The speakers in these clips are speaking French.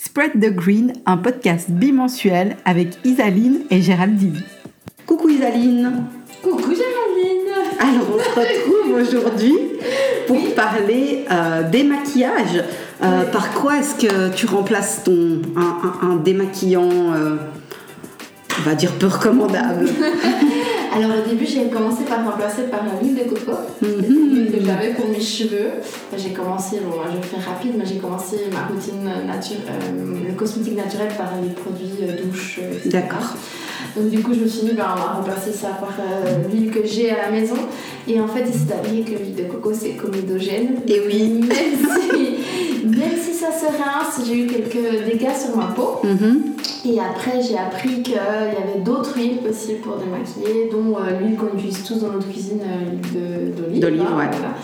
Spread the Green, un podcast bimensuel avec Isaline et Géraldine. Coucou Isaline Coucou Géraldine Alors on se retrouve aujourd'hui pour parler euh, démaquillage. Euh, Par quoi est-ce que tu remplaces ton, un, un- un démaquillant, euh, on va dire peu recommandable Alors au début j'ai commencé par remplacer par l'huile de coco, Mhm. L'huile que j'avais pour mes cheveux. J'ai commencé, bon je vais faire rapide, mais j'ai commencé ma routine nature, euh, le cosmétique naturel par les produits euh, douche. euh. D'accord. Donc du coup je me suis dit ben, on va remplacer ça par euh, l'huile que j'ai à la maison. Et en fait il s'est avéré que l'huile de coco c'est comédogène. Et oui. Même si, même si ça se rince, j'ai eu quelques dégâts sur ma peau. Mhm. Et après, j'ai appris qu'il y avait d'autres huiles possibles pour démaquiller, dont euh, l'huile qu'on utilise tous dans notre cuisine, euh, l'huile d'olive. D'olive, hein, ouais. voilà.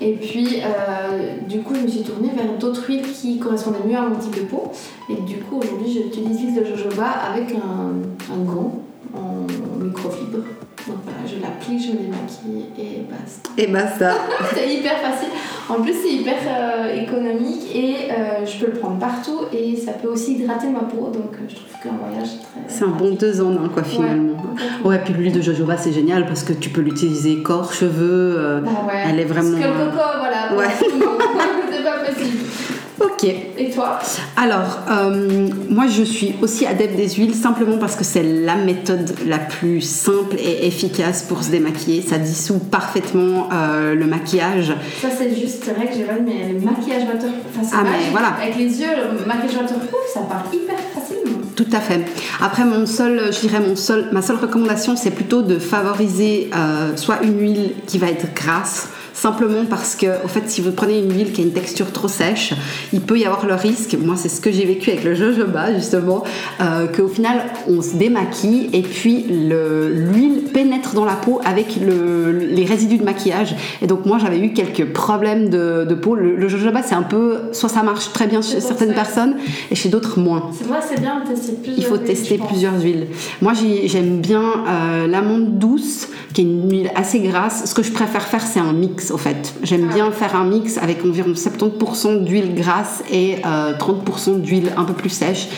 Et puis, euh, du coup, je me suis tournée vers d'autres huiles qui correspondaient mieux à mon type de peau. Et du coup, aujourd'hui, j'utilise l'huile de jojoba avec un, un gant en microfibre. Donc voilà, je l'applique, je me démaquille et basta. Et basta. C'est hyper facile. En plus, c'est hyper euh, économique et euh, je peux le prendre partout et ça peut aussi hydrater ma peau. Donc, euh, je trouve qu'un voyage est très. C'est un bon deux en un quoi finalement. complètement. Ouais, puis l'huile de jojoba c'est génial parce que tu peux l'utiliser corps, cheveux. Bah ouais. Elle est vraiment, Parce que le coco, voilà. Ouais. c'est pas possible. Ok. Et toi Alors, euh, moi je suis aussi adepte des huiles simplement parce que c'est la méthode la plus simple et efficace pour se démaquiller. Ça dissout parfaitement euh, le maquillage. Ça, c'est juste, c'est vrai que j'ai pas mais le maquillage water. Enfin, c'est Ah, mais voilà. Avec les yeux, le maquillage waterproof, ça part hyper facilement. Tout à fait. Après, mon seul, je dirais mon seul, ma seule recommandation, c'est plutôt de favoriser euh, soit une huile qui va être grasse, simplement parce que, au fait, si vous prenez une huile qui a une texture trop sèche, il peut y avoir le risque, moi c'est ce que j'ai vécu avec le jojoba justement, euh, qu'au final on se démaquille et puis le- l'huile pénètre dans la peau avec le- les résidus de maquillage. Et donc moi j'avais eu quelques problèmes de, de peau. Le, le jojoba c'est un peu, soit ça marche très bien chez certaines ça. personnes et chez d'autres moins. C'est vrai, c'est bien de tester plusieurs. Il faut huiles, tester plusieurs huiles. Moi, j'ai- j'aime bien euh, l'amande douce, qui est une huile assez grasse. Ce que je préfère faire, c'est un mix, au fait. J'aime Ah bien faire un mix avec environ 70% d'huile grasse et euh, 30% d'huile un peu plus sèche.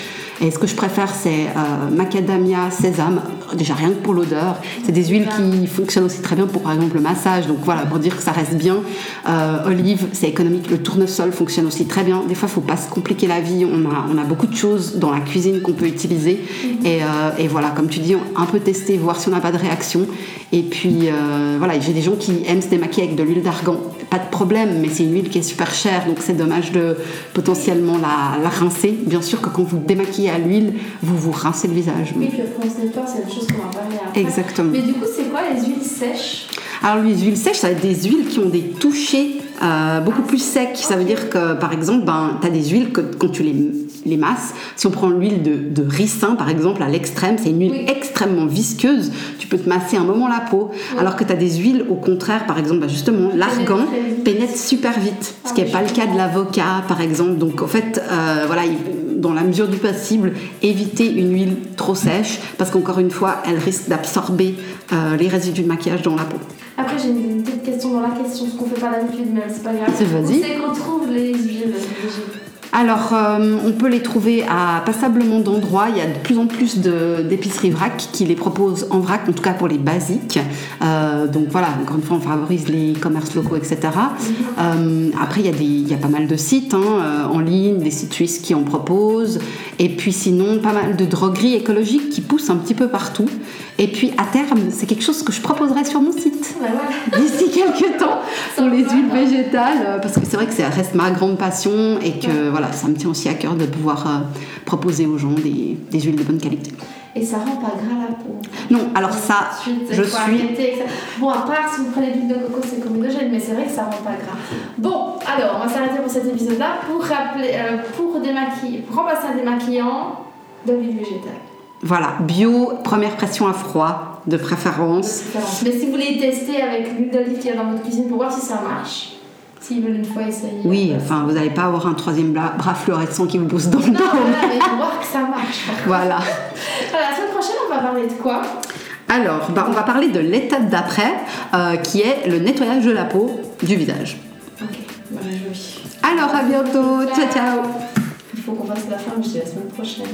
Et ce que je préfère, c'est euh, macadamia, sésame. Déjà, rien que pour l'odeur. C'est des huiles qui fonctionnent aussi très bien pour, par exemple, le massage. Donc voilà, pour dire que ça reste bien. Euh, olive, c'est économique. Le tournesol fonctionne aussi très bien. Des fois, il faut pas se compliquer la vie. On a, on a beaucoup de choses dans la cuisine qu'on peut utiliser. Et, euh, et voilà, comme tu dis, un peu tester, voir si on n'a pas de réaction. Et puis, voilà, j'ai des gens qui aiment se démaquiller avec de l'huile d'argan. Pas de problème, mais c'est une huile qui est super chère. Donc, c'est dommage de potentiellement la, la rincer. Bien sûr que quand vous démaquillez à l'huile, vous vous rincez le visage. Oui, puis nettoie, c'est une chose qu'on va parler après. Exactement. Mais du coup, c'est quoi les huiles sèches? Alors les huiles sèches, ça va être des huiles qui ont des touchés euh, beaucoup plus secs. Ça veut dire que par exemple, ben, tu as des huiles que quand tu les, les masses, si on prend l'huile de, de ricin par exemple à l'extrême, c'est une huile Oui. extrêmement visqueuse, tu peux te masser un moment la peau. Alors que tu as des huiles au contraire, par exemple, ben, justement, l'argan pénètre super vite, ce Ah qui n'est pas le cas de l'avocat par exemple. Donc en fait, euh, voilà, il- dans la mesure du possible, éviter une huile trop sèche parce qu'encore une fois, elle risque d'absorber euh, les résidus de maquillage dans la peau. Après, j'ai une petite question dans la question, ce qu'on fait pas d'habitude, mais c'est pas grave. C'est vas-y. C'est qu'on trouve les huiles végétales Alors, euh, on peut les trouver à passablement d'endroits. Il y a de plus en plus d'épiceries vrac qui les proposent en vrac, en tout cas pour les basiques. Euh, donc voilà, encore une fois, on favorise les commerces locaux, etc. Euh, après, il y, a pas mal de sites hein, en ligne, des sites suisses qui en proposent. Et puis sinon, pas mal de drogueries écologiques qui poussent un petit peu partout. Et puis à terme, c'est quelque chose que je sur mon site Ouais, voilà. d'ici quelques temps pour les huiles végétales euh, parce que c'est vrai que ça reste ma grande passion et que voilà ça me tient aussi à cœur de pouvoir euh, proposer aux gens des, des huiles de bonne qualité. Et ça rend pas gras la peau. Non, alors ça, Ensuite, je suis- arrêter. Bon, à part si vous prenez l'huile de coco, c'est comédogène, mais c'est vrai que ça rend pas gras. Bon, alors, on va s'arrêter pour cet épisode-là pour, rappeler, euh, pour, démaquiller, pour remplacer un démaquillant de l'huile végétale. Voilà, bio, première pression à froid de préférence. Mais si vous voulez tester avec l'huile d'olive qu'il y a dans votre cuisine pour voir si ça marche, s'ils veulent une fois essayer. Oui, enfin, vous n'allez pas avoir un troisième bras, fluorescent qui vous pousse dans le Non, dos. voilà, mais pour voir que ça marche. Voilà. Voilà, la semaine prochaine, on va parler de quoi? Alors, bah, on va parler de l'étape d'après, euh, qui est le nettoyage de la peau du visage. Ok, bah, vais. Alors, à bientôt. Ciao, ciao. faut qu'on fasse la fin, je dis la semaine prochaine.